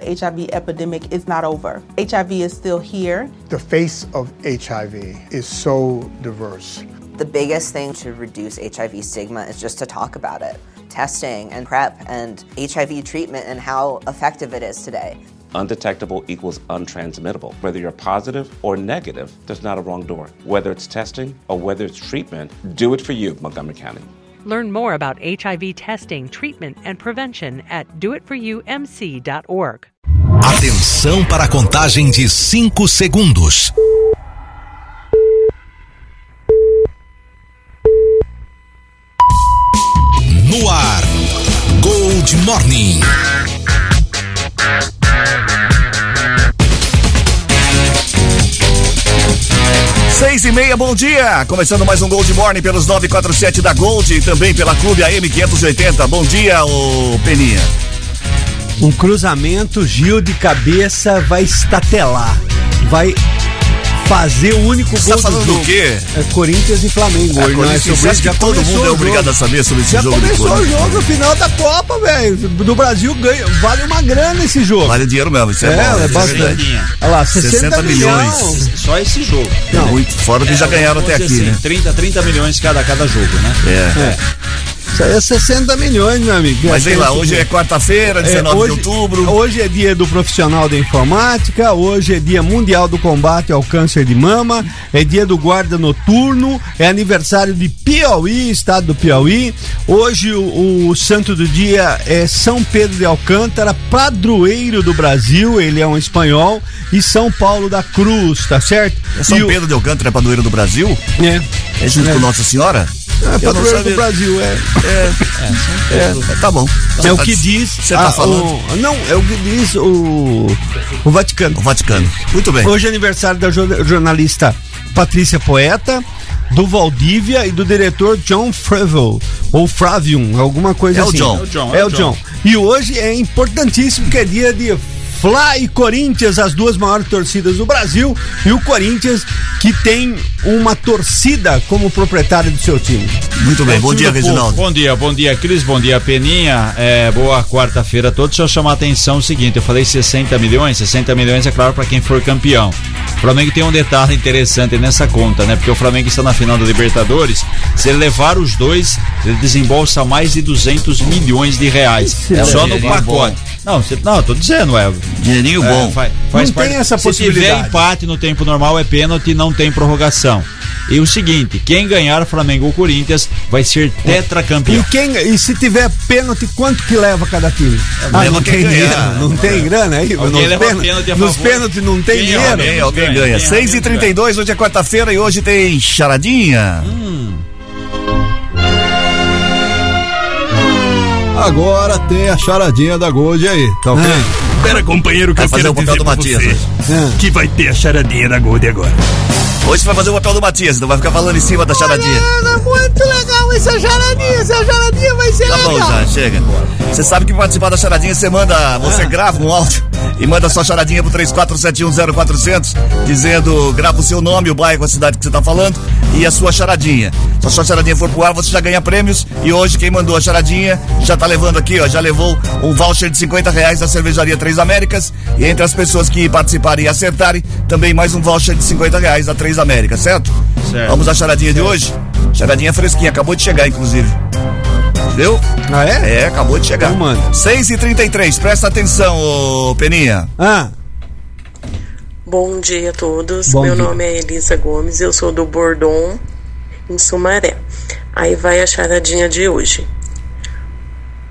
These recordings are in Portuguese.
The HIV epidemic is not over. HIV is still here. The face of HIV is so diverse. The biggest thing to reduce HIV stigma is just to talk about it. Testing and PrEP and HIV treatment and how effective it is today. Undetectable equals untransmittable. Whether you're positive or negative, there's not a wrong door. Whether it's testing or whether it's treatment, do it for you, Montgomery County. Learn more about HIV testing, treatment, and prevention at doitforyoumc.org. Atenção para a contagem de 5 segundos. No ar, Gold Morning. Seis e meia, bom dia! Começando mais um Gold Morning pelos 947 da Gold e também pela Clube AM 580. Bom dia, ô Peninha. Um cruzamento, Gil de cabeça vai estatelar. Vai fazer o único Você gol tá falando do jogo. do quê? É Corinthians e Flamengo. É, hoje, não é Corinthians, sobre isso, que já todo mundo é obrigado a saber sobre esse Já jogo de começou o Corinthians? jogo, final da Copa, velho. Do Brasil ganha, vale uma grana esse jogo. Vale dinheiro mesmo, isso é, É, bom. é isso bastante. Olha lá, 60, 60 milhões. milhões. Só esse jogo. É muito, fora que já ganharam até aqui, dizer né? assim, 30, 30 milhões cada, cada jogo, né? É. Isso aí é 60 milhões, meu amigo. Mas vem lá, hoje é quarta-feira, 19 hoje, de outubro. Hoje é dia do profissional da informática, hoje é dia mundial do combate ao câncer de mama, é dia do guarda noturno, é aniversário de Piauí, estado do Piauí. Hoje o, o santo do dia é São Pedro de Alcântara, padroeiro do Brasil, ele é um espanhol, e São Paulo da Cruz, tá certo? É São E o- Pedro de Alcântara, é padroeiro do Brasil? É. É junto É. com Nossa Senhora? É, padroeiro do Brasil, é. É, tá bom. É o que diz. Você tá falando? o- não, é o que diz o, o Vaticano. O Vaticano. Muito bem. Hoje é aniversário da jor- jornalista Patrícia Poeta, do Valdívia e do diretor John Fravel, ou Fravium, alguma coisa É o assim. John. É o John, É, é o o John. John. E hoje é importantíssimo que é dia de Fla e Corinthians, as duas maiores torcidas do Brasil, e o Corinthians que tem uma torcida como proprietário do seu time. Muito bem. É Bom dia. Reginaldo. Bom dia, bom dia, Cris, bom dia, Peninha. É, boa quarta-feira a todos. Deixa eu chamar a atenção o seguinte: eu falei 60 milhões, 60 milhões é claro para quem for campeão. O Flamengo tem um detalhe interessante nessa conta, né? Porque o Flamengo está na final da Libertadores. Se ele levar os dois, ele desembolsa mais de 200 milhões de reais. É um só no dinheirinho pacote. Não, você, não, eu tô dizendo, é. Dinheirinho É, bom. faz, Não faz tem parte- essa Se possibilidade. tiver empate no tempo normal é pênalti, não tem prorrogação. E o seguinte, quem ganhar Flamengo ou Corinthians vai ser tetracampeão. E, quem, e se tiver pênalti, quanto que leva cada time? Ah, leva não quem tem ganhar. dinheiro, não tem grana aí? Alguém nos leva pênalti, pênalti a nos não tem Quem dinheiro. Alguém, alguém ganha, ganha. quem erra 6 e menos 32 hoje é quarta-feira e hoje tem charadinha. Agora tem a charadinha da Gold aí, tá ok? Espera, companheiro, que Vai eu fazer quero o papel dizer do Matias você. É. que vai ter a charadinha da Gold agora. Hoje você vai fazer o papel do Matias, então vai ficar falando em cima da charadinha. É muito legal essa charadinha, essa charadinha vai ser Tá bom já, chega. Você sabe que participar da charadinha você manda, você grava um áudio e manda sua charadinha pro 34710400 dizendo, grava o seu nome, o bairro, a cidade que você tá falando e a sua charadinha. Se a sua charadinha for pro ar, você já ganha prêmios e hoje quem mandou a charadinha já tá levando aqui, ó, já levou um voucher de 50 reais da cervejaria Três Américas e entre as pessoas que participarem e acertarem, também mais um voucher de 50 reais da Três Américas, certo? Certo. Vamos à charadinha de hoje? Charadinha fresquinha, acabou de chegar, inclusive. Viu? Ah, é? É, acabou de chegar. Então manda. 6 e 33 presta atenção, ô Peninha. Ah, Bom dia a todos. Bom Meu dia. nome é Elisa Gomes, eu sou do Bordon, em Sumaré. Aí vai a charadinha de hoje.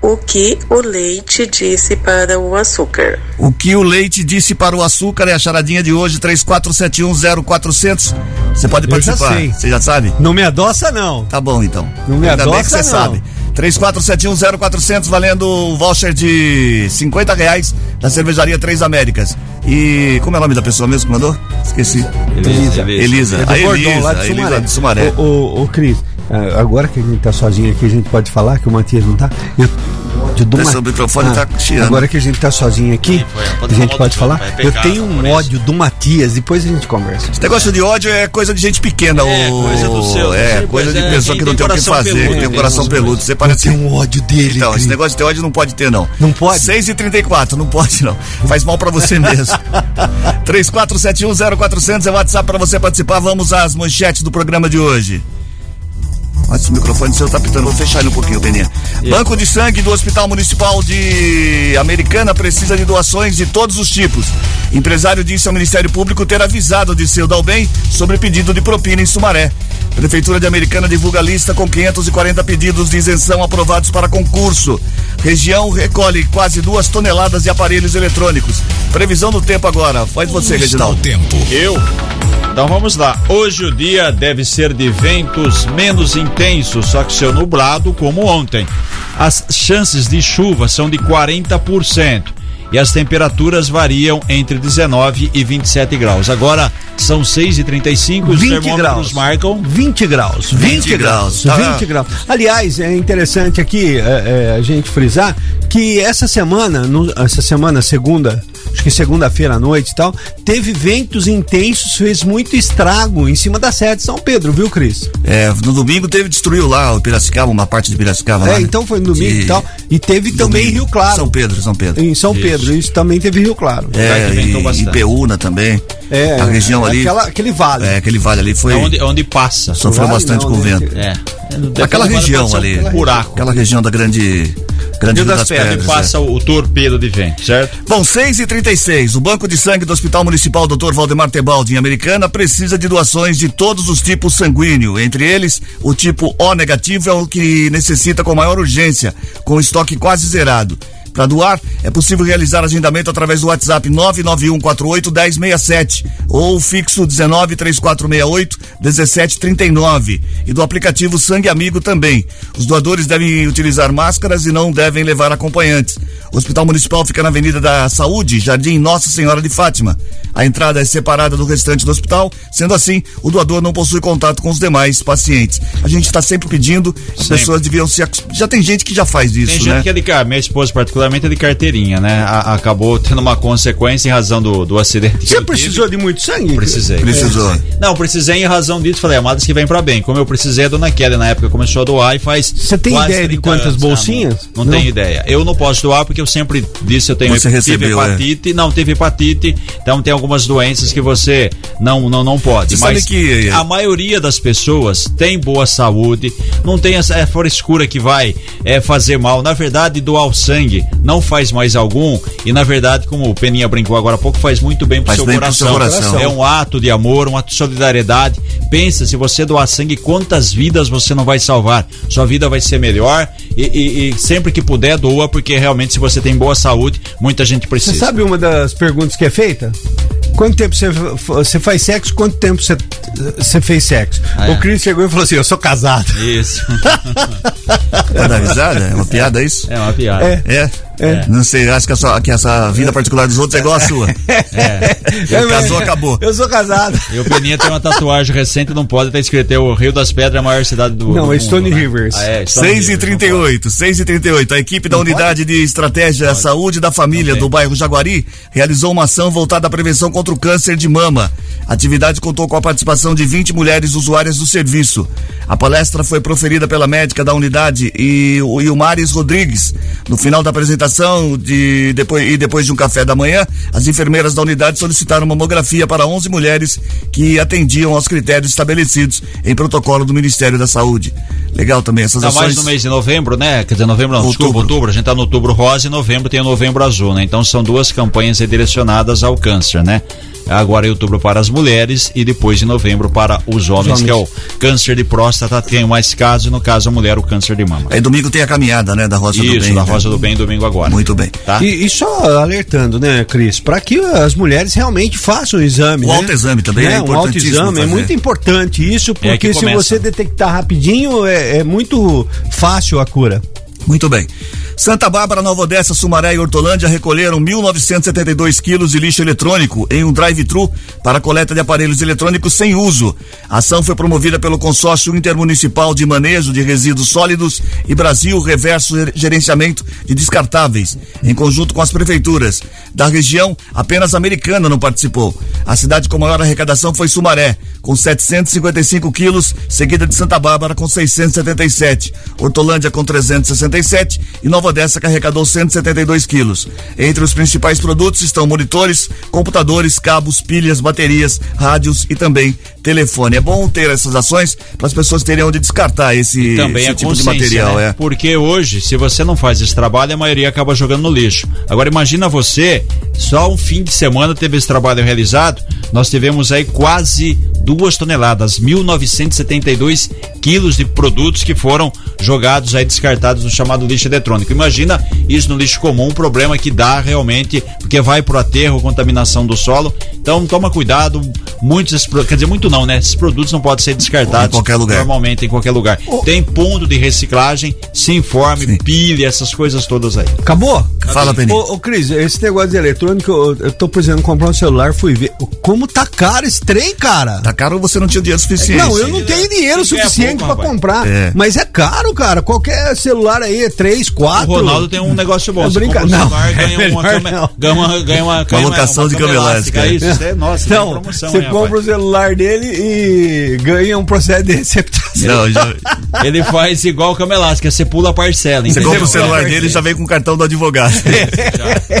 O que o leite disse para o açúcar? O que o leite disse para o açúcar é a charadinha de hoje, 34710400. Você pode Eu já participar. sei. Você já sabe? não me adoça não. Tá bom, então. Não me Ainda bem adoça, que você não. sabe. 34710400 valendo um voucher de 50 reais da cervejaria Três Américas. E como é o nome da pessoa mesmo que mandou? Esqueci. Elisa. Elisa. É do a Bordão, Elisa, lá de a Sumaré. Elisa de Sumaré. Ô, ô, ô, Cris, agora que a gente tá sozinho aqui, a gente pode falar que o Matias não tá? Eu- ódio do Esse microfone tá chiando. Agora que a gente tá sozinho aqui, foi, a pode gente falar pode falar. é Eu tenho um ódio do Matias, depois a gente conversa. Esse negócio de ódio é coisa de gente pequena. É, ô- coisa do seu- É, coisa de é, pessoa que não tem tem o que fazer, peludo, que tem um tem coração peludo. Você parece. Eu tenho um ódio dele. Então, esse negócio de ter ódio não pode ter, não. Não pode? 6h34, não pode, não. Faz mal pra você mesmo. 34710400 é o WhatsApp pra você participar. Vamos às manchetes do programa de hoje. Nossa, esse microfone seu tá pitando. Vou fechar ele um pouquinho, Peninha. Banco de sangue do Hospital Municipal de Americana precisa de doações de todos os tipos. Empresário disse ao Ministério Público ter avisado de seu Dalbem sobre pedido de propina em Sumaré. Prefeitura de Americana divulga lista com 540 pedidos de isenção aprovados para concurso. Região recolhe quase duas toneladas de aparelhos eletrônicos. Previsão do tempo agora. Faz você, Reginaldo. tempo. Eu? Então vamos lá. Hoje o dia deve ser de ventos menos intensos, só que seu nublado como ontem. As chances de chuva são de 40% e as temperaturas variam entre 19 e 27 graus. Agora são 6 e 35 e os 20 termômetros graus. marcam 20 graus. 20, 20 graus. Tá. 20 graus. Aliás, é interessante aqui é, é, a gente frisar que essa semana, no- essa semana, segunda, acho que segunda-feira à noite e tal, teve ventos intensos, fez muito estrago em cima da sede de São Pedro, viu, Cris? É, no domingo teve, destruiu lá o Piracicaba, uma parte de Piracicaba lá. É, né? então foi no domingo e tal. E teve também em domingo. Rio Claro. São Pedro, São Pedro. Em São Pedro, isso também teve Rio Claro. É, e, e. Peúna também. É, a região ali. aquela- aquele vale. É, aquele vale ali foi. é onde, onde passa. Sofreu Vale bastante não, com o né? vento. É. Aquela Pode região ser um ali. Buraco. Aquela região da grande. Grande Rio das das, Pedras, Pedras. Onde passa é. o, torpedo de vento, certo? Bom, 6 e 36 O Banco de Sangue do Hospital Municipal Dr. Valdemar Tebaldi, em Americana, precisa de doações de todos os tipos sanguíneo. Entre eles, o tipo O negativo é o que necessita com maior urgência, com o estoque quase zerado. Para doar, é possível realizar agendamento através do WhatsApp 991481067 ou o fixo 193468 1739 e do aplicativo Sangue Amigo também. Os doadores devem utilizar máscaras e não devem levar acompanhantes. O Hospital Municipal fica na Avenida da Saúde, Jardim Nossa Senhora de Fátima. A entrada é separada do restante do hospital, sendo assim, o doador não possui contato com os demais pacientes. A gente está sempre pedindo, as Sempre. pessoas deviam se. Já tem gente que já faz isso, Tem gente né? que é de car- minha esposa particularmente é de carteirinha, né? A- acabou tendo uma consequência em razão do, do acidente. Você precisou de muito sangue? Precisei. Precisou. Não, precisei em razão disso. Falei, amadas que vem pra bem. Como eu precisei, a dona Kelly na época começou a doar e faz. Você tem quase ideia de 30 quantas anos. bolsinhas? Ah, não, não Não. tenho ideia. Eu não posso doar porque eu sempre disse eu tenho Você tive recebeu, é. hepatite. Não, teve hepatite. Então tem algumas doenças que você não não, não pode. Você Mas sabe que- a maioria das pessoas tem boa saúde, não tem essa é, frescura que vai é, fazer mal. Na verdade, doar o sangue não faz mais algum. E na verdade, como o Peninha brincou agora há pouco, faz muito bem pro Faz seu bem pro coração. seu coração. É um ato de amor, um ato de solidariedade. Pensa, se você doar sangue, quantas vidas você não vai salvar? Sua vida vai ser melhor e, e- e sempre que puder, doa, porque realmente, se você tem boa saúde, muita gente Você precisa. sabe uma das perguntas que é feita? Quanto tempo você, você faz sexo? Quanto tempo você, você fez sexo? Ah, é. O Cris chegou e falou assim: Eu sou casado. Isso. Dar risada? É uma piada isso? É uma piada. É. É? É. Não sei, acho que, a sua- que essa vida particular dos outros é igual a sua. É. Ele casou, acabou. Eu sou casado. E o Peninha tem uma tatuagem recente, não pode estar escrito é o Rio das Pedras, é a maior cidade do, Não, do é mundo, Stone né? Rivers. Ah, é, Stone 6 e Rivers, não 38 6 e 38 A equipe da Unidade de Estratégia Saúde da Família do bairro Jaguari realizou uma ação voltada à prevenção contra o câncer de mama. A atividade contou com a participação de 20 mulheres usuárias do serviço. A palestra foi proferida pela médica da unidade e o Ilmares Rodrigues. No final da apresentação de, depois, e depois de um café da manhã, as enfermeiras da unidade solicitaram mamografia para 11 mulheres que atendiam aos critérios estabelecidos em protocolo do Ministério da Saúde. Legal também essas Tá ações. mais no mês de novembro, né? Quer dizer, novembro não, desculpa, Outubro. outubro. A gente tá no outubro rosa e novembro tem o novembro azul, né? Então são duas campanhas aí direcionadas ao câncer, né? Agora em outubro para as mulheres e depois em novembro para os homens, que é o câncer de próstata, tem mais casos, e no caso a mulher o câncer de mama. Aí domingo tem a caminhada, né? Da Rosa do Bem. Isso, da né? Rosa do Bem, domingo agora. Muito bem. Tá? E, e só alertando, né, Cris, para que as mulheres realmente façam o exame. O né? autoexame também é Né? Um importantíssimo autoexame é muito importante isso, É porque se começa. você detectar rapidinho, é, é muito fácil a cura. Muito bem. Santa Bárbara, Nova Odessa, Sumaré e Hortolândia recolheram 1.972 quilos de lixo eletrônico em um drive-thru para coleta de aparelhos eletrônicos sem uso. A ação foi promovida pelo Consórcio Intermunicipal de Manejo de Resíduos Sólidos e Brasil Reverso Gerenciamento de Descartáveis, em conjunto com as prefeituras. Da região, apenas a Americana não participou. A cidade com maior arrecadação foi Sumaré, com 755 quilos, seguida de Santa Bárbara com 677, Hortolândia com 367 e Nova Odessa que arrecadou 172 quilos. Entre os principais produtos estão monitores, computadores, cabos, pilhas, baterias, rádios e também telefone. É bom ter essas ações para as pessoas terem onde descartar esse, esse tipo de material. né? É. Porque hoje, se você não faz esse trabalho, a maioria acaba jogando no lixo. Agora imagina você, só um fim de semana teve esse trabalho realizado, nós tivemos aí quase duas toneladas, 1.972 quilos de produtos que foram jogados aí, descartados no chamado lixo eletrônico. Imagina isso no lixo comum, um problema que dá realmente, porque vai pro aterro, contaminação do solo. Então toma cuidado, muitos, quer dizer, muito não, né? Esses produtos não podem ser descartados Em qualquer lugar. normalmente em qualquer lugar. Tem ponto de reciclagem, se informe, pilha, essas coisas todas aí. Acabou? Fala, Peninha. Ô, ô, Cris, esse negócio de eletrônico, eu, eu tô precisando comprar um celular, fui ver. Como tá caro esse trem, cara? Tá caro ou você não tinha dinheiro suficiente? Não, eu não tenho dinheiro Se ganha suficiente rapaz. comprar. É. Mas é caro, cara. Qualquer celular aí é 3, 4. O Ronaldo tem um negócio bom. É brinca- compra não, celular, é ganha uma não. ganha uma, ganha uma, locação de câmera câmera elástica. Isso, isso é, nossa, tem Então, promoção, você hein, compra o rapaz? celular dele e ganha um processo de receptação. Não, já, Ele faz igual o cama elástica, você pula a parcela. você entendeu? compra o celular dele e já vem com o cartão do advogado.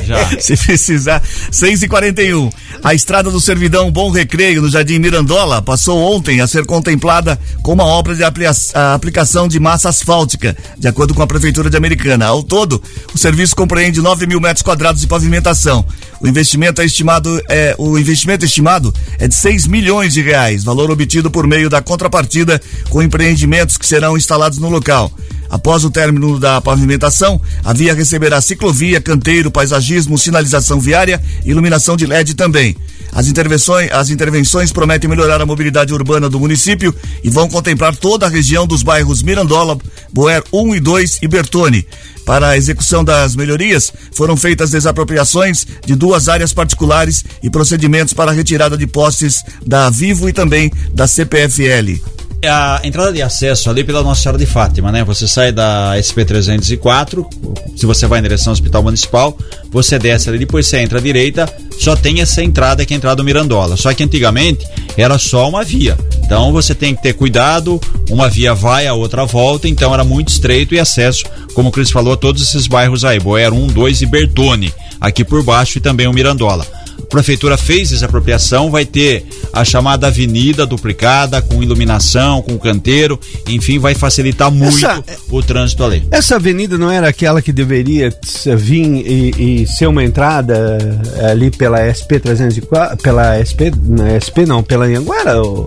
Já, já. Se precisar. 6 e 41 A estrada do Servidão Bom Recreio, no Jardim Mirandola, passou ontem a ser contemplada com uma obra de aplicação de massa asfáltica, de acordo com a Prefeitura de Americana. Ao todo, o serviço compreende 9 mil metros quadrados de pavimentação. O investimento é estimado, é, o investimento estimado é de 6 milhões de reais, valor obtido por meio da contrapartida com empreendimentos que serão instalados no local. Após o término da pavimentação, a via receberá ciclovia, canteiro, paisagismo, sinalização viária iluminação de LED também. As intervenções, as intervenções prometem melhorar a mobilidade urbana do município e vão contemplar toda a região dos bairros Mirandola, Boer 1 e 2 e Bertone. Para a execução das melhorias, foram feitas desapropriações de duas áreas particulares e procedimentos para a retirada de postes da Vivo e também da CPFL. A entrada de acesso ali pela Nossa Senhora de Fátima, né? Você sai da SP 304, se você vai em direção ao Hospital Municipal, você desce ali, depois você entra à direita, só tem essa entrada que é a entrada do Mirandola. Só que antigamente era só uma via. Então você tem que ter cuidado, uma via vai, a outra volta, então era muito estreito e acesso, como o Cris falou, a todos esses bairros aí, Boer 1, 2 e Bertone, aqui por baixo e também o Mirandola. A prefeitura fez essa apropriação, vai ter a chamada avenida duplicada, com iluminação, com canteiro, enfim, vai facilitar muito Essa- o trânsito ali. Essa avenida não era aquela que deveria vir e, e ser uma entrada eh, ali pela SP 304, pela SP, não, SP não, pela Anhanguera? Ou...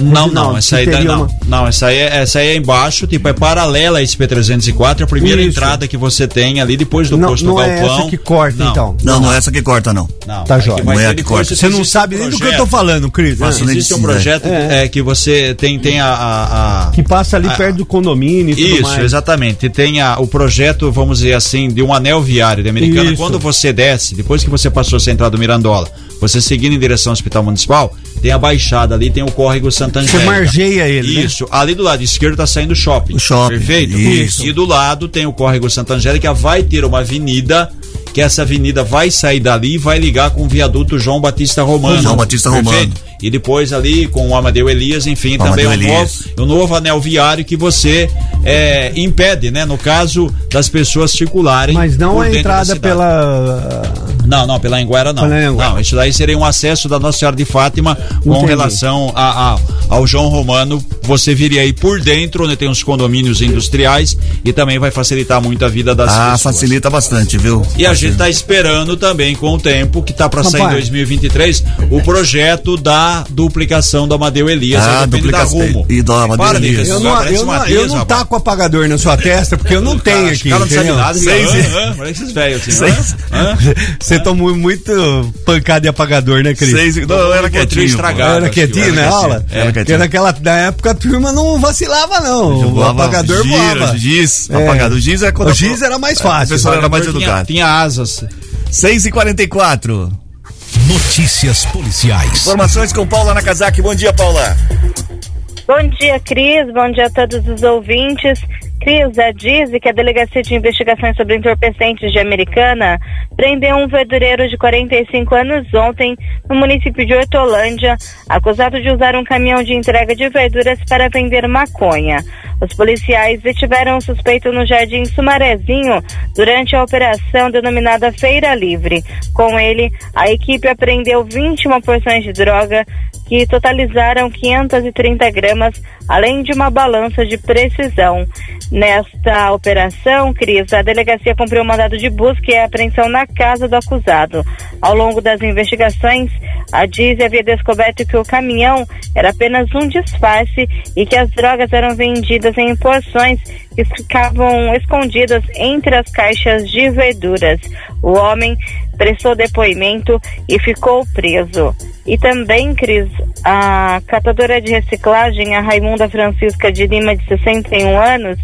Não, não, essa aí, não. uma- Não, essa aí, é, essa aí é embaixo, tipo, é paralela à SP304, é a primeira Isso. entrada que você tem ali depois do Não, posto não do é galpão. essa que corta, Não. então. Não, não é essa que corta, não. Não, Tá é jóia. Não é a que corta. Você não sabe um nem do que eu tô falando, Cris. Faço né? Existe um Sim, projeto é. é, que você tem, tem a- a- a Que passa ali Ah, perto do condomínio e tudo Isso, mais. exatamente. Tem a- o projeto, vamos dizer assim, de um anel viário de Americana. Isso. Quando você desce, depois que você passou a entrada do Mirandola, você seguindo em direção ao Hospital Municipal, tem a baixada ali, tem o córrego Santa Você Angélica. margeia ele, né? Isso. Ali do lado esquerdo tá saindo o shopping. O shopping, Perfeito? isso. E do lado tem o córrego Santa Angélica, vai ter uma avenida que essa avenida vai sair dali e vai ligar com o viaduto João Batista Romano. João Batista Romano. E depois ali com o Amadeu Elias, enfim, também Amadeu um novo, um novo anel viário que você é, impede, né? No caso das pessoas circularem. Mas não a entrada pela. Não, não, pela Anguera não. Anguera. Não, isso daí seria um acesso da Nossa Senhora de Fátima com Entendi. relação a, a- ao João Romano. Você viria aí por dentro, onde tem os condomínios industriais e também vai facilitar muito a vida das Ah, pessoas. facilita bastante, viu? E a gente está esperando também, com o tempo, que está para sair em Rapaz. 2023, o projeto da duplicação do Amadeu Elias. Ah, duplicação. E do Amadeu Para Elias. Eu não, eu não, eu não taco apagador na sua testa, porque eu não tenho Cara, aqui. cara não sabe nada, Seis hã, Parece esses velhos assim. Seis-? Você Você tomou muito pancada de apagador, né, Cris? Seis, não, eu era quietinho. estragado. Era quietinho na aula? Era Porque quietinho. naquela na época a turma não vacilava, não. O apagador gira, voava. Giz, É. apagador. O giz é quando O giz era mais fácil. pessoa era mais Tinha- educada. Tinha asas. 6 e 44 Notícias policiais. Informações com Paula Nakazaki. Bom dia, Paula. Bom dia, Cris. Bom dia a todos os ouvintes. Cris, a DIZI, que a Delegacia de Investigações sobre Entorpecentes de Americana, prendeu um verdureiro de 45 anos ontem no município de Hortolândia, acusado de usar um caminhão de entrega de verduras para vender maconha. Os policiais detiveram o suspeito no Jardim Sumarezinho durante a operação denominada Feira Livre. Com ele, a equipe apreendeu 21 porções de droga que totalizaram 530 gramas, além de uma balança de precisão. Nesta operação, Cris, a delegacia cumpriu o mandado de busca e apreensão na casa do acusado. Ao longo das investigações, a Diz havia descoberto que o caminhão era apenas um disfarce e que as drogas eram vendidas em porções que ficavam escondidas entre as caixas de verduras. O homem prestou depoimento e ficou preso. E também, Cris, a catadora de reciclagem, a Raimunda Francisca de Lima, de 61 anos,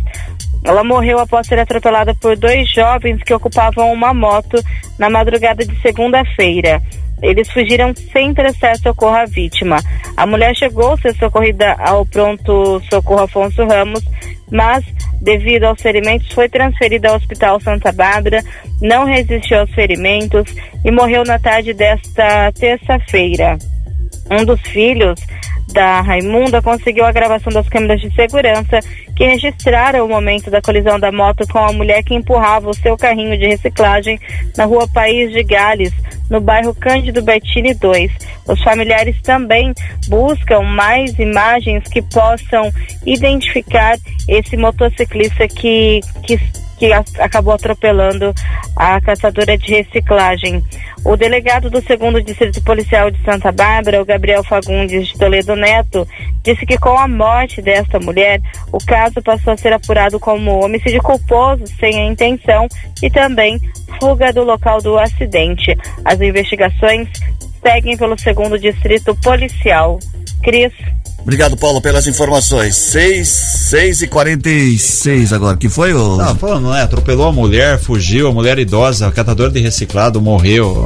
ela morreu após ser atropelada por dois jovens que ocupavam uma moto na madrugada de segunda-feira. Eles fugiram sem prestar socorro à vítima. A mulher chegou a ser socorrida ao pronto socorro Afonso Ramos, mas, devido aos ferimentos, foi transferida ao Hospital Santa Bárbara, não resistiu aos ferimentos e morreu na tarde desta terça-feira. Um dos filhos da Raimunda conseguiu a gravação das câmeras de segurança que registraram o momento da colisão da moto com a mulher que empurrava o seu carrinho de reciclagem na rua País de Gales, no bairro Cândido Bertini 2. Os familiares também buscam mais imagens que possam identificar esse motociclista que, que, que a- acabou atropelando a caçadora de reciclagem. O delegado do segundo Distrito Policial de Santa Bárbara, o Gabriel Fagundes de Toledo Neto, disse que com a morte desta mulher, o caso passou a ser apurado como homicídio culposo sem a intenção e também fuga do local do acidente. As investigações seguem pelo segundo Distrito Policial. Cris. Obrigado, Paulo, pelas informações. 6, 6 e 46 agora. Que foi o. Tá falando, né? Atropelou a mulher, fugiu, a mulher idosa, a catadora de reciclado morreu.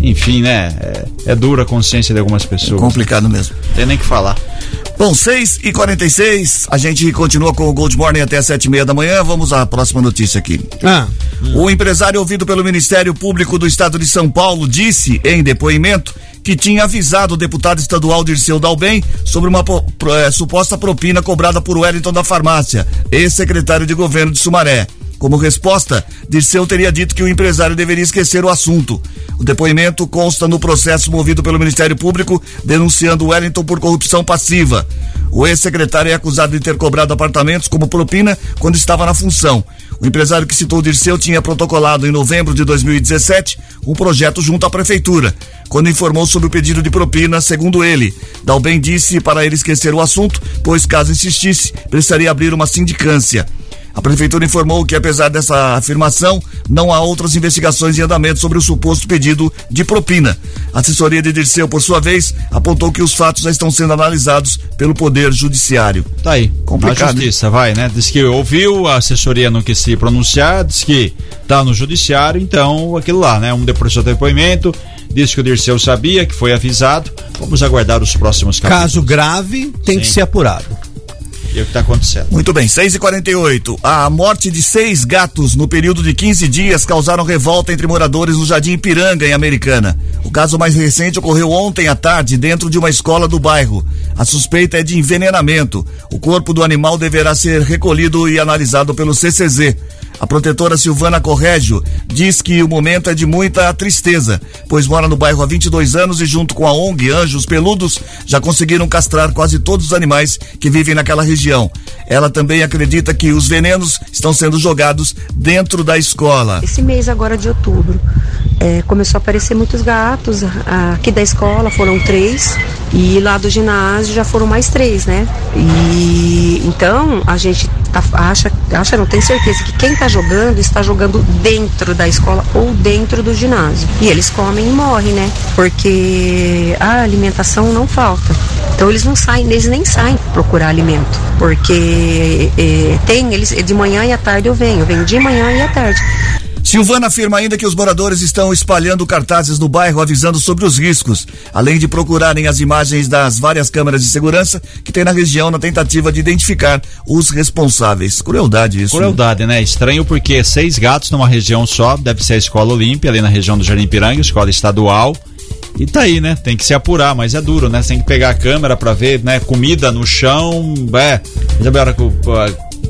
Enfim, né? É, é dura a consciência de algumas pessoas. Complicado mesmo. Tem nem que falar. Bom, 6 e 46 a gente continua com o Gold Morning até as sete e meia da manhã. Vamos à próxima notícia aqui. Ah. O empresário ouvido pelo Ministério Público do Estado de São Paulo disse em depoimento que tinha avisado o deputado estadual Dirceu Dalbem sobre uma eh, suposta propina cobrada por Wellington da farmácia, ex-secretário de governo de Sumaré. Como resposta, Dirceu teria dito que o empresário deveria esquecer o assunto. O depoimento consta no processo movido pelo Ministério Público denunciando Wellington por corrupção passiva. O ex-secretário é acusado de ter cobrado apartamentos como propina quando estava na função. O empresário que citou Dirceu tinha protocolado em novembro de 2017 um projeto junto à prefeitura, quando informou sobre o pedido de propina, segundo ele. Dalben disse para ele esquecer o assunto, pois caso insistisse, precisaria abrir uma sindicância. A prefeitura informou que, apesar dessa afirmação, não há outras investigações em andamento sobre o suposto pedido de propina. A assessoria de Dirceu, por sua vez, apontou que os fatos já estão sendo analisados pelo Poder Judiciário. Tá aí. Complicado, Na justiça, vai, né? Diz que ouviu, a assessoria não quis se pronunciar, diz que tá no judiciário, então aquilo lá, né? Um depois do depoimento, diz que o Dirceu sabia, que foi avisado. Vamos aguardar os próximos capítulos. Caso grave tem que Sim. ser apurado. E o que tá acontecendo. Muito bem, 6 e 48 A morte de seis gatos no período de 15 dias causaram revolta entre moradores no Jardim Ipiranga, em Americana. O caso mais recente ocorreu ontem à tarde dentro de uma escola do bairro. A suspeita é de envenenamento. O corpo do animal deverá ser recolhido e analisado pelo CCZ. A protetora Silvana Corrégio diz que o momento é de muita tristeza, pois mora no bairro há 22 anos e, junto com a ONG Anjos Peludos, já conseguiram castrar quase todos os animais que vivem naquela região. Ela também acredita que os venenos estão sendo jogados dentro da escola. Esse mês agora de outubro é, começou a aparecer muitos gatos. Aqui da escola foram três e lá do ginásio já foram mais três, né? E então a gente tá, acha, acha, não tem certeza que quem está jogando está jogando dentro da escola ou dentro do ginásio. E eles comem e morrem, né? Porque a alimentação não falta. Então eles não saem, eles nem saem procurar alimento, porque é, tem eles de manhã e à tarde eu venho, eu venho de manhã e à tarde. Silvana afirma ainda que os moradores estão espalhando cartazes no bairro avisando sobre os riscos, além de procurarem as imagens das várias câmeras de segurança que tem na região na tentativa de identificar os responsáveis. Crueldade isso. Crueldade, né? Estranho porque seis gatos numa região só, deve ser a escola Olímpia, ali na região do Jardim Piranga, escola estadual. E tá aí, né? Tem que se apurar, mas é duro, né? Tem que pegar a câmera para ver, né? Comida no chão, é. Já que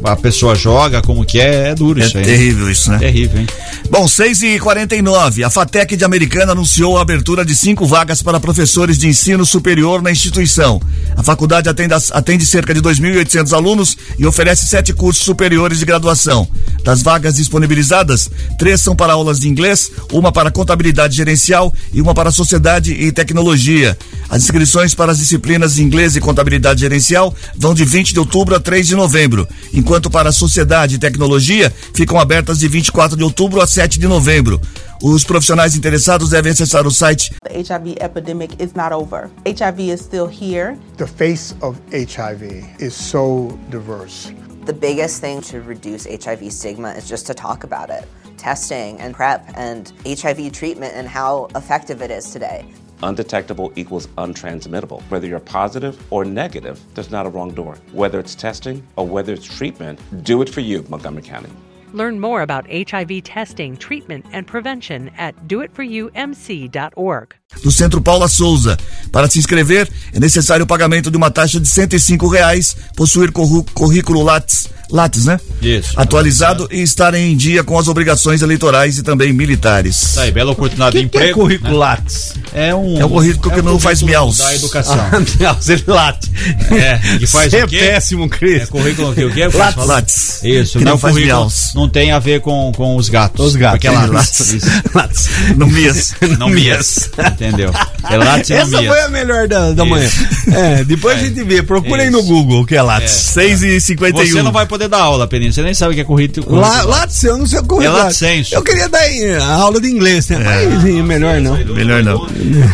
a pessoa joga, como que é, é duro é isso aí. É terrível isso, né? Terrível, hein? Bom, 6 e 49 a FATEC de Americana anunciou a abertura de cinco vagas para professores de ensino superior na instituição. A faculdade atende, atende cerca de 2.800 alunos e oferece sete cursos superiores de graduação. Das vagas disponibilizadas, três são para aulas de inglês, uma para contabilidade gerencial e uma para sociedade e tecnologia. As inscrições para as disciplinas de inglês e contabilidade gerencial vão de 20 de outubro a 3 de novembro, enquanto para a sociedade e tecnologia ficam abertas de 24 de outubro a 7 de novembro. Os profissionais interessados devem acessar o site. The HIV epidemic is not over. HIV is still here. The face of HIV is so diverse. The biggest thing to reduce HIV stigma is just to talk about it. Testing and PrEP and HIV treatment and how effective it is today. Undetectable equals untransmittable. Whether you're positive or negative, there's not a wrong door. Whether it's testing or whether it's treatment, do it for you, Montgomery County. Learn more about HIV testing, treatment, and prevention at doitforyoumc.org. Do Centro Paula Souza. Para se inscrever, é necessário o pagamento de uma taxa de R$ reais, possuir currículo Lattes, Lattes, né? Isso. Atualizado e estar em dia com as obrigações eleitorais e também militares. Tá aí, bela oportunidade que de emprego. Que é currículo né? Lattes? É um. É um currículo é que um não faz miaus. Da educação. Ah, miaus, ele late. É, que faz Você o quê? é péssimo, Cris. É currículo que o quê? Lattes. Isso, que não, não faz miaus. não tem a ver com, com os gatos. Os gatos. Porque é Lattes. Lattes. Lattes. Não mias. Não mias. Entendeu? É Lattes e não Essa mias. foi a melhor da, da manhã. É, depois É. a gente vê. Procura aí no. Google o que é Lattes. 6 e 51 Você não vai poder dar aula, Peninha. Você nem sabe o que é currículo. Lá, Lattes, eu não sei o que É Latsenso. Eu queria dar a aula de inglês, né? Mas eh, melhor não. Melhor não.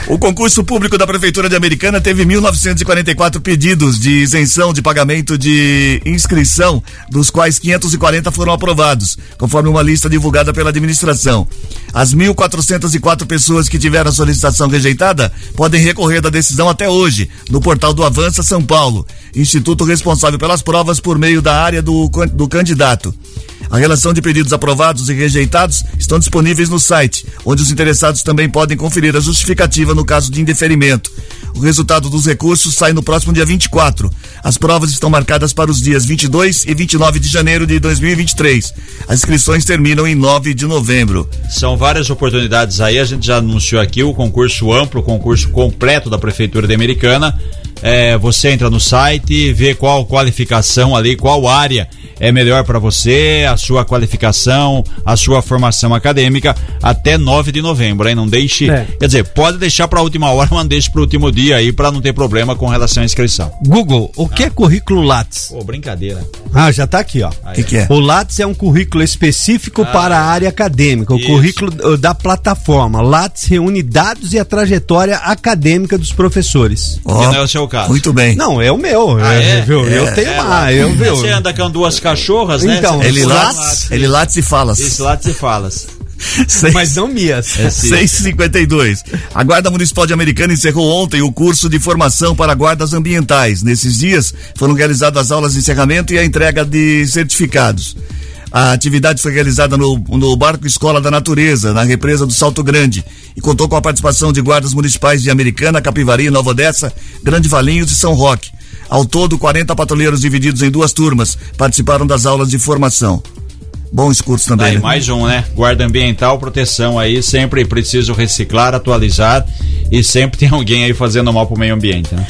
O concurso público da Prefeitura de Americana teve 1.944 pedidos de isenção de pagamento de inscrição, dos quais 540 foram aprovados, conforme uma lista divulgada pela administração. As 1.404 pessoas que tiveram a solicitação rejeitada podem recorrer da decisão até hoje, no portal do Avança São Paulo, instituto responsável pelas provas por meio da área do, do candidato. A relação de pedidos aprovados e rejeitados estão disponíveis no site, onde os interessados também podem conferir a justificativa no caso de indeferimento. O resultado dos recursos sai no próximo dia 24. As provas estão marcadas para os dias 22 e 29 de janeiro de 2023. As inscrições terminam em 9 de novembro. São várias oportunidades aí, a gente já anunciou aqui o concurso amplo, o concurso completo da Prefeitura de Americana. É, você entra no site, vê qual qualificação ali, qual área é melhor para você, a sua qualificação, a sua formação acadêmica, até 9 de novembro, hein? Não deixe. É. Quer dizer, pode deixar para a última hora, mas deixe para o último dia aí, para não ter problema com relação à inscrição. Google, o que é currículo Lattes? Pô, brincadeira. Ah, já tá aqui, ó. O que, que é? O Lattes é um currículo específico para a área acadêmica, o Isso. currículo uh, da plataforma. Lattes reúne dados e a trajetória acadêmica dos professores. Ó, Que não é o seu caso. Muito bem. Não, é o meu, Ah, é, é? viu? eu É, tenho É, uma, eu viu? Você anda com duas cachorras, né? Então, Ele late, ele late e falas. Isso, lá se falas. Seis- Mas não Mias. É sim. 652. A Guarda Municipal de Americana encerrou ontem o curso de formação para guardas ambientais. Nesses dias foram realizadas as aulas de encerramento e a entrega de certificados. A atividade foi realizada no, no Barco Escola da Natureza, na represa do Salto Grande, e contou com a participação de guardas municipais de Americana, Capivari, Nova Odessa, Grande Valinhos e São Roque. Ao todo, 40 patrulheiros divididos em duas turmas participaram das aulas de formação. Bom esse curso também. Aí, né? mais um, né? Guarda ambiental, proteção aí, sempre preciso reciclar, atualizar e sempre tem alguém aí fazendo mal pro meio ambiente, né?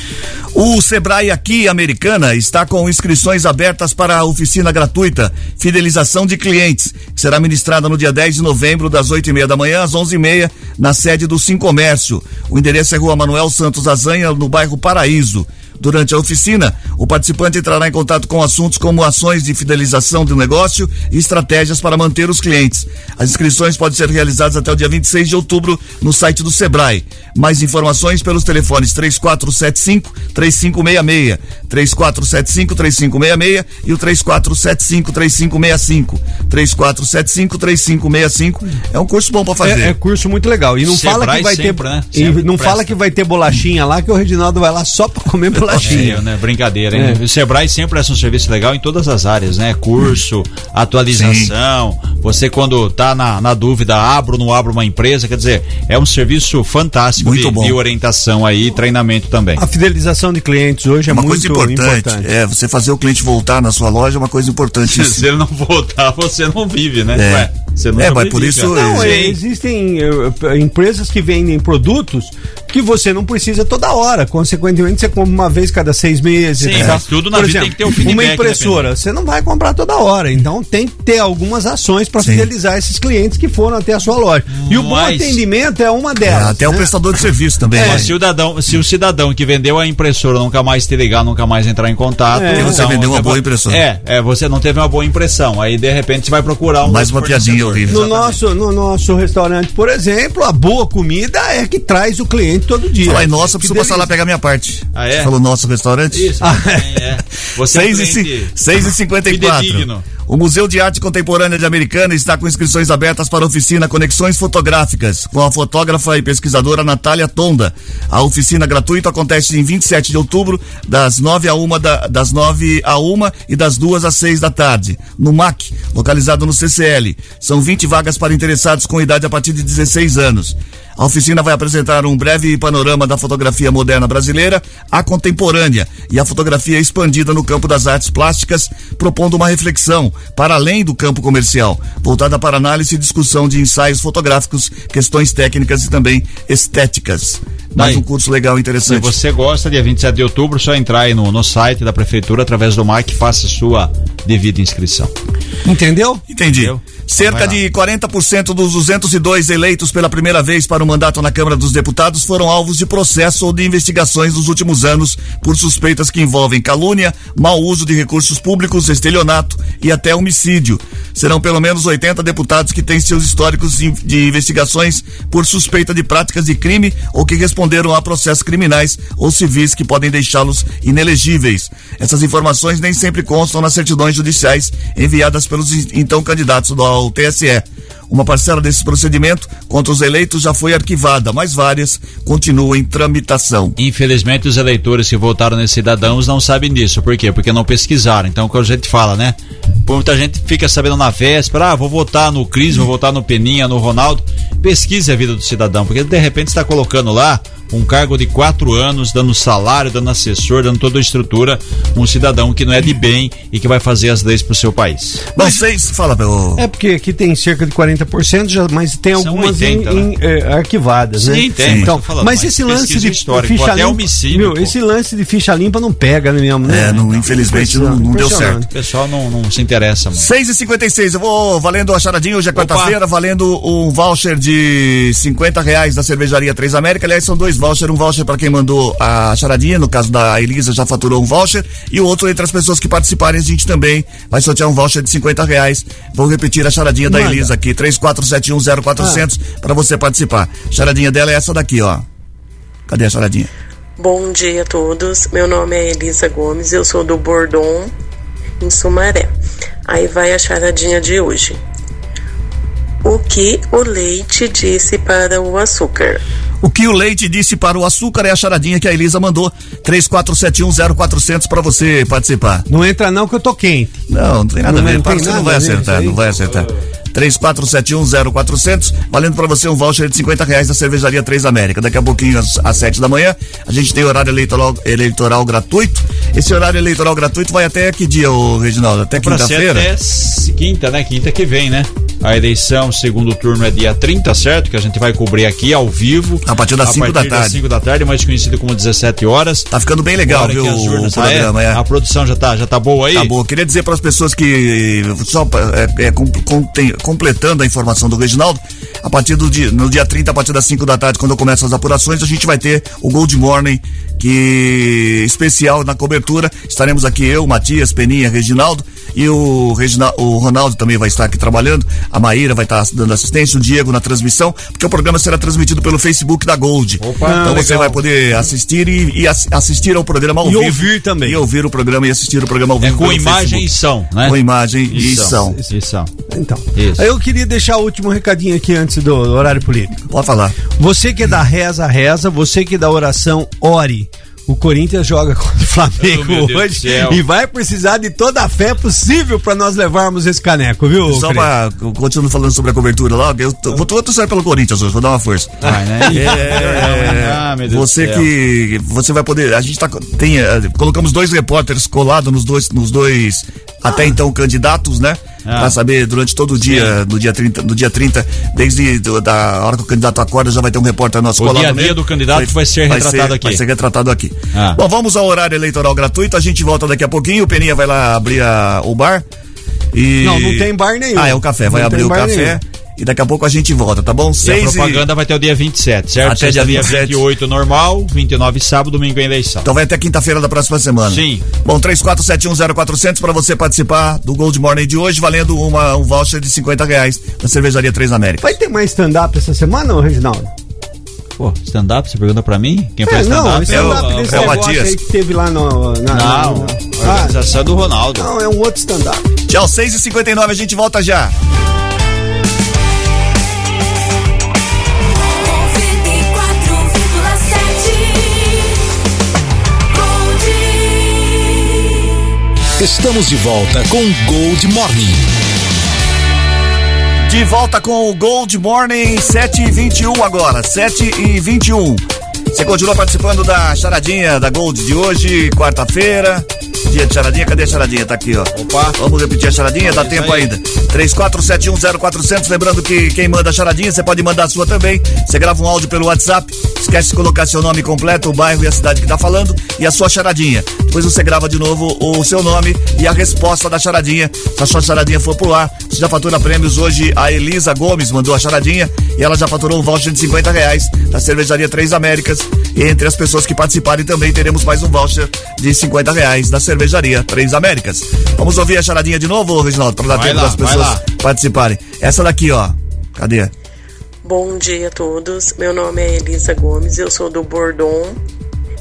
O Sebrae aqui, Americana, está com inscrições abertas para a oficina gratuita Fidelização de Clientes, que será ministrada no dia 10 de novembro, das 8 e meia da manhã às 11 e meia, na sede do Sim Comércio. O endereço é Rua Manuel Santos Azanha, no bairro Paraíso. Durante a oficina, o participante entrará em contato com assuntos como ações de fidelização do negócio e estratégias para manter os clientes. As inscrições podem ser realizadas até o dia 26 de outubro no site do Sebrae. Mais informações pelos telefones 3475 3566, 3475 3566 e o 3475 3565. 3475 3565 é um curso bom para fazer. É, é curso muito legal. E não fala que vai sempre, ter. né? E não presta. fala que vai ter bolachinha lá, que o Reginaldo vai lá só pra comer bolachinha. É, né? Brincadeira, hein? É. O Sebrae sempre presta um serviço legal em todas as áreas, né? Curso, atualização. Você, quando tá na, na dúvida, abro ou não abro uma empresa, quer dizer, é um serviço fantástico Muito de, bom. de orientação aí e treinamento também. A fidelização de clientes hoje é uma muito coisa importante, importante. É, você fazer o cliente voltar na sua loja é uma coisa importante. Se ele não voltar, você não vive, né? É. Ué, você não É, mas por isso-. Não, Sim. é, existem empresas que vendem produtos que você não precisa toda hora. Consequentemente, você compra uma vez cada seis meses. Sim, tal. mas tudo na Por vida exemplo, tem que ter um feedback, Uma né, impressora, você não vai comprar toda hora. Então tem que ter algumas ações para fidelizar esses clientes que foram até a sua loja. E o bom Mas- atendimento é uma É, delas. até o né? prestador de serviço também. É. né? Mas se o, cidadão, se o cidadão que vendeu a impressora nunca mais te ligar, nunca mais entrar em contato. É. Porque você vendeu uma boa impressão. É, é, você não teve uma boa impressão. Aí de repente você vai procurar um. Mais uma piadinha horrível. No nosso, no nosso restaurante, por exemplo, a boa comida é que traz o cliente todo dia. Falar em nossa, eu preciso passar lá pegar minha parte. Ah, é? Você falou nosso restaurante? Isso, também é. Você é um 6 e, cliente ci- 6 e 54. O Museu de Arte Contemporânea de Americana está com inscrições abertas para a oficina Conexões Fotográficas, com a fotógrafa e pesquisadora Natália Tonda. A oficina gratuita acontece em 27 de outubro, das 9 a 1 da, das 9 a 1 e das 2 às 6 da tarde, no MAC, localizado no CCL. São 20 vagas para interessados com idade a partir de 16 anos. A oficina vai apresentar um breve panorama da fotografia moderna brasileira à contemporânea e a fotografia expandida no campo das artes plásticas, propondo uma reflexão para além do campo comercial, voltada para análise e discussão de ensaios fotográficos, questões técnicas e também estéticas. Mais um curso legal e Se interessante. você gosta, dia 27 de outubro, só entrar aí no, no site da prefeitura através do MAC e faça sua devida inscrição. Entendeu? Entendi. Entendeu? Cerca lá. de 40% dos 202 eleitos pela primeira vez para o mandato na Câmara dos Deputados foram alvos de processo ou de investigações nos últimos anos por suspeitas que envolvem calúnia, mau uso de recursos públicos, estelionato e até homicídio. Serão pelo menos 80 deputados que têm seus históricos de investigações por suspeita de práticas de crime ou que responderam a processos criminais ou civis que podem deixá-los inelegíveis. Essas informações nem sempre constam nas certidões judiciais enviadas pelos então candidatos ao TSE. Uma parcela desse procedimento contra os eleitos já foi arquivada, mas várias continuam em tramitação. Infelizmente, os eleitores que votaram nesses cidadãos não sabem disso. Por quê? Porque não pesquisaram. Então, quando a gente fala, né? Muita gente fica sabendo na véspera, ah, vou votar no Cris, vou votar no Peninha, no Ronaldo. Pesquise a vida do cidadão, porque de repente está colocando lá um cargo de quatro anos, dando salário, dando assessor, dando toda a estrutura, um cidadão que não é de bem e que vai fazer as leis para o seu país. Bom, vocês, fala, meu. É porque aqui tem cerca de 40%, já, mas tem São algumas 80, em- em, eh, arquivadas, né? Sim, tem, mas Então, falando, mas mas esse lance de ficha limpa, homicídio, meu, pô. esse lance de ficha limpa não pega né, mesmo, né? É, não, infelizmente não, não deu certo. O pessoal não, não se interessa, mano. 6 e 56 eu vou valendo a charadinha, hoje é quarta-feira, valendo um voucher de 50 reais da cervejaria Três América. Aliás, são dois vouchers, um voucher para quem mandou a charadinha, no caso da Elisa já faturou um voucher, e o outro entre as pessoas que participarem, a gente também vai sortear um voucher de 50 reais. Vou repetir a charadinha da Manda. Elisa aqui, 34710400, para você participar. Charadinha dela é essa daqui, ó. Cadê a charadinha? Bom dia a todos. Meu nome é Elisa Gomes, eu sou do Bordon, em Sumaré. Aí vai a charadinha de hoje. O que o leite disse para o açúcar? O que o leite disse para o açúcar é a charadinha que a Elisa mandou. 34710400 para você participar. Não entra não que eu tô quente. Não, não tem nada Não a ver. que você nada não vai acertar, não vai acertar. 34710400, valendo para você um voucher de 50 reais da cervejaria Três América. Daqui a pouquinho, às, às 7 da manhã, a gente tem horário eleitoral, eleitoral gratuito. Esse horário eleitoral gratuito vai até que dia, ô Reginaldo? Até quinta-feira? até quinta, né? Quinta que vem, né? A eleição, segundo turno é dia 30, certo? Que a gente vai cobrir aqui ao vivo. A partir das cinco da partir das tarde. 5 da tarde, mais conhecido como 17 horas. Tá ficando bem legal, viu, urnas- o programa, Ah, é. A produção já tá, já tá boa aí? Tá bom. Queria dizer para as pessoas que, só é, é, com- contem- completando a informação do Reginaldo, a partir do dia, no dia 30, a partir das 5 da tarde, quando eu começo as apurações, a gente vai ter o Gold Morning que especial na cobertura. Estaremos aqui eu, Matias, Peninha, Reginaldo e o, Regina, o Ronaldo também vai estar aqui trabalhando. A Maíra vai estar dando assistência, o Diego na transmissão, porque o programa será transmitido pelo Facebook da Gold. Opa, então você legal. vai poder assistir e, e ass- assistir ao programa ao E vivo. ouvir também. E ouvir o programa e assistir o programa ao É vivo. com imagem Facebook. e som, né? Com imagem e som. E som. Então, Isso. eu queria deixar o último recadinho aqui antes do horário político. Pode falar. Você que é da reza, reza. Você que é da oração, ore. O Corinthians joga contra o Oh, Flamengo do hoje e vai precisar de toda a fé possível para nós levarmos esse caneco, viu? Só pra. eu Continuo falando sobre a cobertura lá. Eu tô, vou, vou torcer pelo Corinthians hoje, vou dar uma força. Vai, né? É, Ah, meu Deus você que você vai poder a gente tá tem eh, colocamos dois repórteres colados nos dois nos dois até então candidatos né Ah. Pra saber durante todo o dia no dia 30 no dia 30 desde do- da hora que o candidato acorda já vai ter um repórter nosso O colado dia a dia do candidato vai ser retratado aqui. vai ser retratado aqui Ah. bom vamos ao horário eleitoral gratuito a gente volta daqui a pouquinho o Peninha vai lá abrir a- o bar e Não, não tem bar nenhum. ah é o café vai Não abrir o café nenhum. E daqui a pouco a gente volta tá bom E a Seis propaganda vai até o dia 27, certo? Até dia 27. 28 normal, 29 sábado, domingo em eleição. Então vai até quinta-feira da próxima semana. Sim. Bom, 34710400 para você participar do Gold Morning de hoje, valendo uma, um voucher de 50 reais na cervejaria Três Américas. Vai ter mais stand-up essa semana, Reginaldo? Pô, stand-up, você pergunta pra mim? Quem É, faz não, stand-up? stand-up desse é o Matias. aí que teve lá no... Na, na- Não, na- a organização é do Ronaldo. Não, é um outro stand-up. Tchau, 6h59, a gente volta já. Estamos de volta com Gold Morning. De volta com o Gold Morning, 7h21 agora, 7h21. Você continua participando da charadinha da Gold de hoje, quarta-feira. Dia de charadinha, cadê a charadinha? Tá aqui, ó. Opa. Vamos repetir a charadinha, dá Isso tempo aí. ainda. 34710400, lembrando que quem manda a charadinha, você pode mandar a sua também. Você grava um áudio pelo WhatsApp, esquece de colocar seu nome completo, o bairro e a cidade que tá falando e a sua charadinha. Depois você grava de novo o seu nome e a resposta da charadinha. Se a sua charadinha for pro ar, você já fatura prêmios. Hoje a Elisa Gomes mandou a charadinha e ela já faturou um voucher de 50 reais da cervejaria Três Américas. E entre as pessoas que participarem também teremos mais um voucher de 50 reais da cervejaria Três Américas. Vamos ouvir a charadinha de novo, Reginaldo, para dar Vai tempo lá, das vai pessoas lá. participarem. Essa daqui, ó. Cadê? Bom dia a todos. Meu nome é Elisa Gomes, eu sou do Bordon,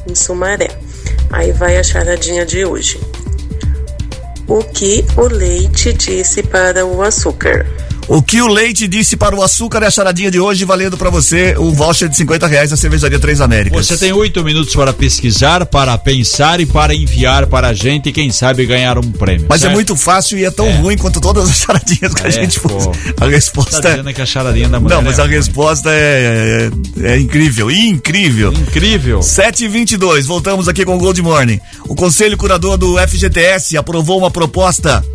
em Sumaré. Aí vai a charadinha de hoje. O que o leite disse para o açúcar? O que o leite disse para o açúcar é a charadinha de hoje, valendo para você um voucher de 50 reais da cervejaria Três Américas. Você tem oito minutos para pesquisar, para pensar e para enviar para a gente e quem sabe ganhar um prêmio. Mas é certo? muito fácil e é tão ruim quanto todas as charadinhas que a É, gente pô. faz. A resposta Tá é. dizendo que a charadinha da mulher Não, mas é a ruim. resposta é, é, é incrível, incrível. Incrível. 7h22, voltamos aqui com o Gold Morning. O Conselho Curador do FGTS aprovou uma proposta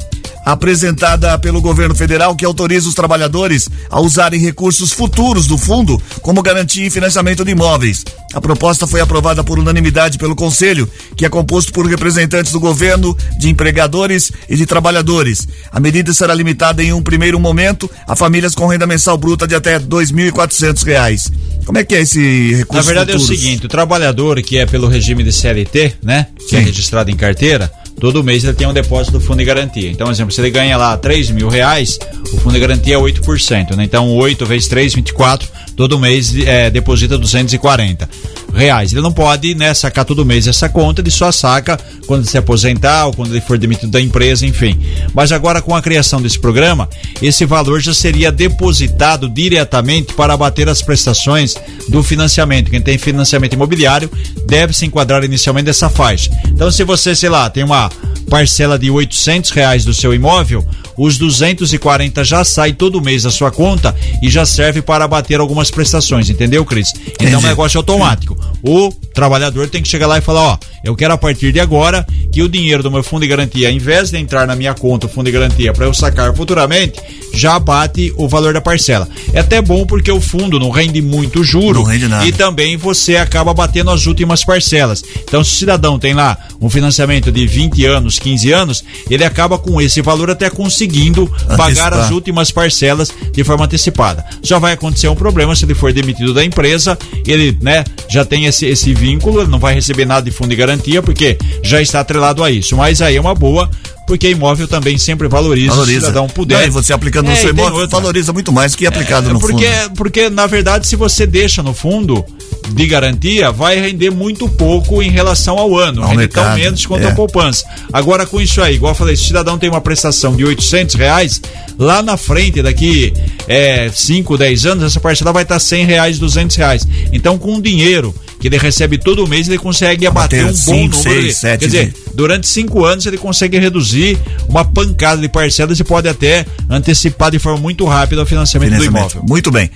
apresentada pelo governo federal que autoriza os trabalhadores a usarem recursos futuros do fundo como garantia em financiamento de imóveis. A proposta foi aprovada por unanimidade pelo Conselho, que é composto por representantes do governo, de empregadores e de trabalhadores. A medida será limitada em um primeiro momento a famílias com renda mensal bruta de até 2.400 reais. Como é que é esse recurso Na verdade é o futuros? seguinte, o trabalhador que é pelo regime de CLT, né? Que é Sim. registrado em carteira, todo mês ele tem um depósito do fundo de garantia. Então, exemplo, se ele ganha lá 3 mil reais, o fundo de garantia é 8%, né? Então, 8 vezes 3, 24, todo mês é, deposita 240 reais. Ele não pode, né, sacar todo mês essa conta, ele só saca quando ele se aposentar ou quando ele for demitido da empresa, enfim. Mas agora com a criação desse programa, esse valor já seria depositado diretamente para abater as prestações do financiamento. Quem tem financiamento imobiliário deve se enquadrar inicialmente dessa faixa. Então, se você, sei lá, tem uma parcela de 800 reais do seu imóvel, os 240 já sai todo mês da sua conta e já serve para abater algumas prestações, entendeu, Cris? Então é um negócio automático. O trabalhador tem que chegar lá e falar, ó, eu quero a partir de agora que o dinheiro do meu fundo de garantia, em vez de entrar na minha conta o fundo de garantia para eu sacar futuramente, já bate o valor da parcela. É até bom porque o fundo não rende muito juro Não rende nada. e também você acaba batendo as últimas parcelas. Então, se o cidadão tem lá um financiamento de 20 anos, 15 anos, ele acaba com esse valor até conseguindo pagar as últimas parcelas de forma antecipada. Só vai acontecer um problema se ele for demitido da empresa, ele, né, já tem esse, esse vínculo, ele não vai receber nada de fundo de garantia, porque já está atrelado a isso. Mas aí é uma boa, porque imóvel também sempre valoriza, Valoriza. se o cidadão puder. Não, e você aplicando no É, seu e tem imóvel, outra. valoriza muito mais que aplicado É, no porque, fundo. Porque, na verdade, se você deixa no fundo de garantia, vai render muito pouco em relação ao ano. Ao rende tão mercado, menos quanto é. a poupança. Agora, com isso aí, igual eu falei, se o cidadão tem uma prestação de 800 reais, lá na frente, daqui é, 5, 10 anos, essa parcela vai estar 100 reais, 200 reais. Então, com o dinheiro que ele recebe todo mês, ele consegue abater um bom número. seis, de- sete Quer dizer, durante cinco anos ele consegue reduzir uma pancada de parcelas e pode até antecipar de forma muito rápida o financiamento, do Financiamento. imóvel. Muito bem.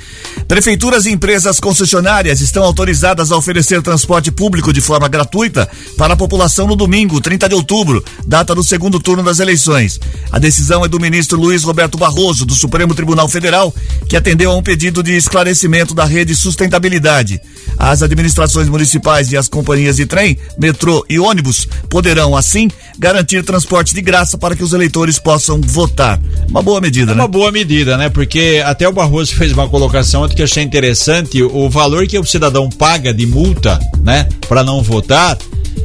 Prefeituras e empresas concessionárias estão autorizadas a oferecer transporte público de forma gratuita para a população no domingo, 30 de outubro, data do segundo turno das eleições. A decisão é do ministro Luiz Roberto Barroso, do Supremo Tribunal Federal, que atendeu a um pedido de esclarecimento da rede sustentabilidade. As administrações municipais e as companhias de trem, metrô e ônibus poderão, assim, garantir transporte de graça para que os eleitores possam votar. Uma boa medida, É né? uma boa medida, né? Porque até o Barroso fez uma colocação ontem que eu achei interessante. O valor que o cidadão paga de multa, né, para não votar,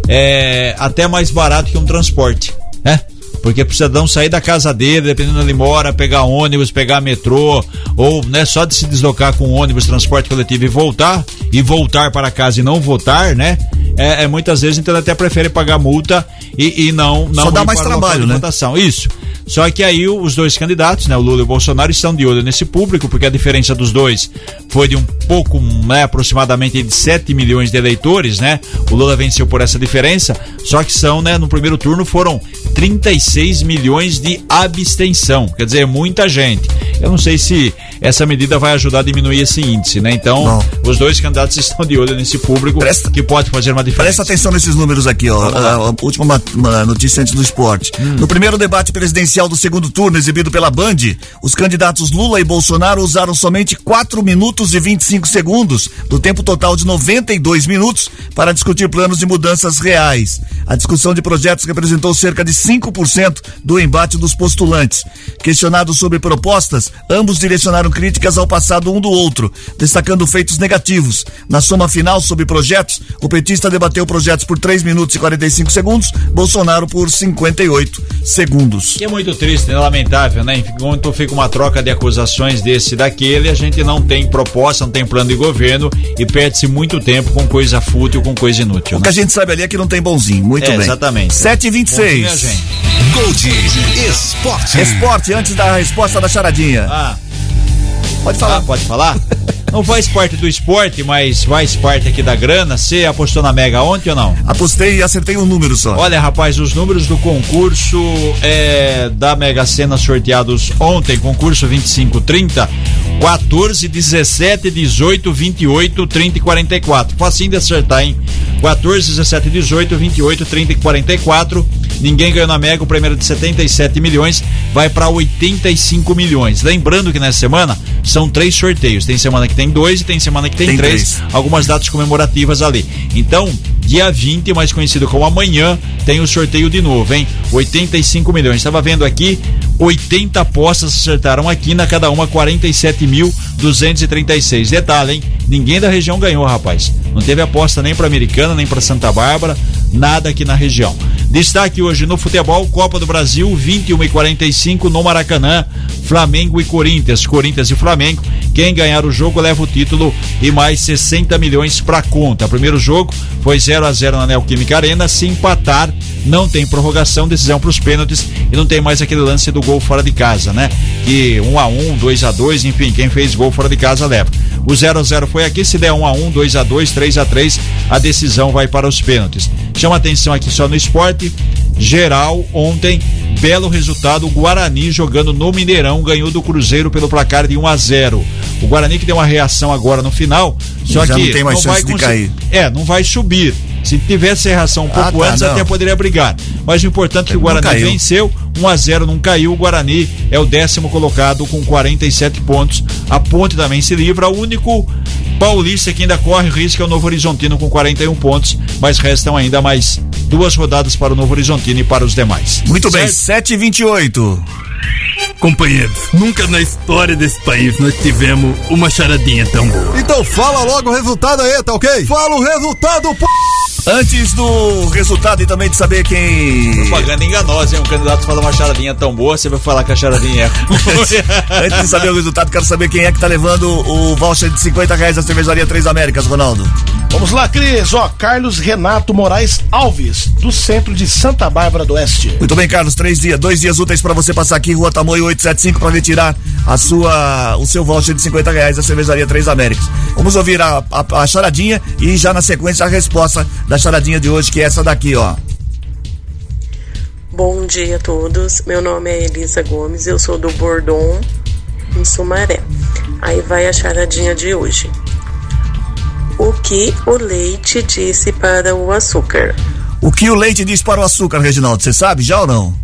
é até mais barato que um transporte, né? Porque pro cidadão sair da casa dele, dependendo onde ele mora, pegar ônibus, pegar metrô, ou né, só de se deslocar com ônibus, transporte coletivo e voltar, e voltar para casa e não votar, né? É, é muitas vezes então até prefere pagar multa e, e não, não Só dá mais trabalho, né? votação. Isso. Só que aí os dois candidatos, né, o Lula e o Bolsonaro, estão de olho nesse público, porque a diferença dos dois foi de um pouco, né, aproximadamente de 7 milhões de eleitores, né? O Lula venceu por essa diferença, só que são, né, no primeiro turno foram 36 milhões de abstenção, quer dizer, muita gente. Eu não sei se essa medida vai ajudar a diminuir esse índice, né? Então, os dois candidatos estão de olho nesse público que pode fazer uma diferença. Presta atenção nesses números aqui, ó. A, a última ma- ma- notícia antes do esporte. No primeiro debate presidencial do segundo turno, exibido pela Band, os candidatos Lula e Bolsonaro usaram somente 4 minutos e 25 segundos do tempo total de 92 minutos para discutir planos de mudanças reais. A discussão de projetos representou cerca de 5% do embate dos postulantes. Questionados sobre propostas, ambos direcionaram críticas ao passado um do outro, destacando feitos negativos. Na soma final sobre projetos, o petista debateu projetos por 3 minutos e 45 segundos, Bolsonaro por 58 segundos. Que é muito triste, né? lamentável, né? Enquanto fica uma troca de acusações desse e daquele, a gente não tem proposta, não tem plano de governo e perde-se muito tempo com coisa fútil, com coisa inútil. O né? que a gente sabe ali é que não tem bonzinho. Muito É, bem. exatamente. 7 e Bonzinho é a 26 gente. Gold Esporte. Esporte, antes da resposta da charadinha. Ah. Pode falar. Ah, pode falar? Não faz parte do esporte, mas faz parte aqui da grana. Você apostou na Mega ontem ou não? Apostei e acertei um número só. Olha, rapaz, os números do concurso é, da Mega Sena sorteados ontem, concurso 2530, 14, 17, 18, 28, 30 e 44. Facinho de acertar, hein? 14, 17, 18, 28, 30 e 44. Ninguém ganhou na Mega, o primeiro de 77 milhões vai para 85 milhões. Lembrando que nessa semana são três sorteios. Tem semana que tem dois e tem semana que tem, Tem três. três. Algumas datas comemorativas ali. Então, dia 20, mais conhecido como amanhã, tem o sorteio de novo, hein? 85 milhões. Estava vendo aqui, 80 apostas acertaram aqui, na cada uma 47.236. Detalhe, hein? Ninguém da região ganhou, rapaz. Não teve aposta nem para Americana, nem para Santa Bárbara, nada aqui na região. Destaque hoje no futebol, Copa do Brasil, 21 e 45 no Maracanã, Flamengo e Corinthians. Corinthians e Flamengo. Quem ganhar o jogo leva o título e mais 60 milhões para conta. Primeiro jogo foi 0 a 0 na Neoquímica Arena. Se empatar, não tem prorrogação, decisão para os pênaltis e não tem mais aquele lance do gol fora de casa, né? Que 1 a 1, 2 a 2, enfim, quem fez gol fora de casa leva. O 0 a 0 foi aqui, se der 1 a 1, 2 a 2, 3 a 3, a decisão vai para os pênaltis. Chama atenção aqui só no esporte. Geral, ontem, belo resultado. O Guarani jogando no Mineirão ganhou do Cruzeiro pelo placar de 1 a 0. O Guarani que deu uma reação agora no final, só Já que não tem mais vai chance de conseguir- cair. É, não vai subir. Se tivesse reação um Ah, pouco tá, antes, não. até poderia brigar. Mas o importante é que o Não Guarani venceu, 1 a 0 não caiu. O Guarani é o décimo colocado com 47 pontos. A Ponte também se livra. O único paulista que ainda corre risco é o Novo Horizontino com 41 pontos, mas restam ainda mais duas rodadas para o Novo Horizontino e para os demais. Muito bem, Certo? 7 e 28 Companheiros, nunca na história desse país nós tivemos uma charadinha tão boa. Então fala logo o resultado aí, tá ok? Fala o resultado, p... Antes do resultado e também de saber quem. Propaganda enganosa, hein? Um candidato fala uma charadinha tão boa, você vai falar que a charadinha é. Antes de saber o resultado, quero saber quem é que tá levando o voucher de 50 reais da cervejaria Três Américas, Ronaldo. Vamos lá, Cris. Ó, Carlos Renato Moraes Alves, do centro de Santa Bárbara do Oeste. Muito bem, Carlos. Três dias, dois dias úteis para você passar aqui, Rua Tamoio 875, para retirar a sua, o seu voucher de 50 reais da cervejaria Três Américas. Vamos ouvir a, a, a charadinha e já na sequência a resposta da charadinha de hoje, que é essa daqui, ó. Bom dia a todos. Meu nome é Elisa Gomes, eu sou do Bordon, em Sumaré. Aí vai a charadinha de hoje. O que o leite disse para o açúcar? O que o leite diz para o açúcar, Reginaldo? Você sabe já ou não?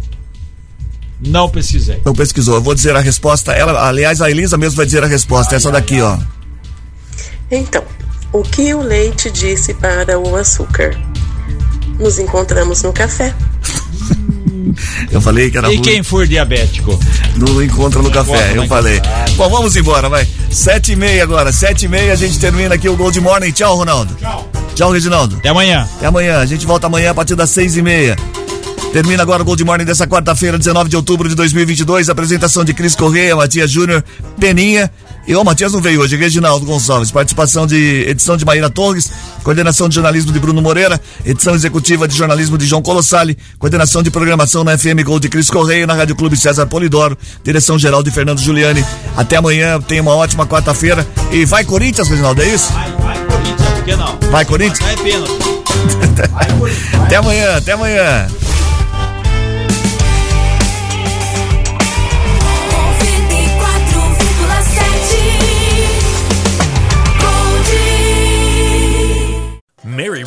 Não pesquisei. Não pesquisou. Eu vou dizer a resposta. Ela, aliás, a Elisa mesmo vai dizer a resposta. Essa daqui, ó. Então, o que o leite disse para o açúcar? Nos encontramos no café. Eu falei que era E ruim. quem for diabético? No encontro no café, eu falei. Bom, vamos embora, vai. Sete e meia agora, sete e meia a gente termina aqui o Gold Morning. Tchau, Ronaldo. Tchau. Tchau, Reginaldo. Até amanhã. Até amanhã. A gente volta amanhã a partir das seis e meia. Termina agora o Gold Morning dessa quarta-feira, 19 de outubro de 2022. Apresentação de Cris Correia, Matias Júnior, Peninha. E o Matias não veio hoje, Reginaldo Gonçalves. Participação de edição de Maíra Torres, coordenação de jornalismo de Bruno Moreira, edição executiva de jornalismo de João Colossali, coordenação de programação na FM Gold de Cris Correia, na Rádio Clube César Polidoro, direção geral de Fernando Giuliani. Até amanhã, tenha uma ótima quarta-feira. E vai Corinthians, Reginaldo, é isso? Vai, Corinthians, por que não? Vai Corinthians? Vai pênalti. Até amanhã, até amanhã.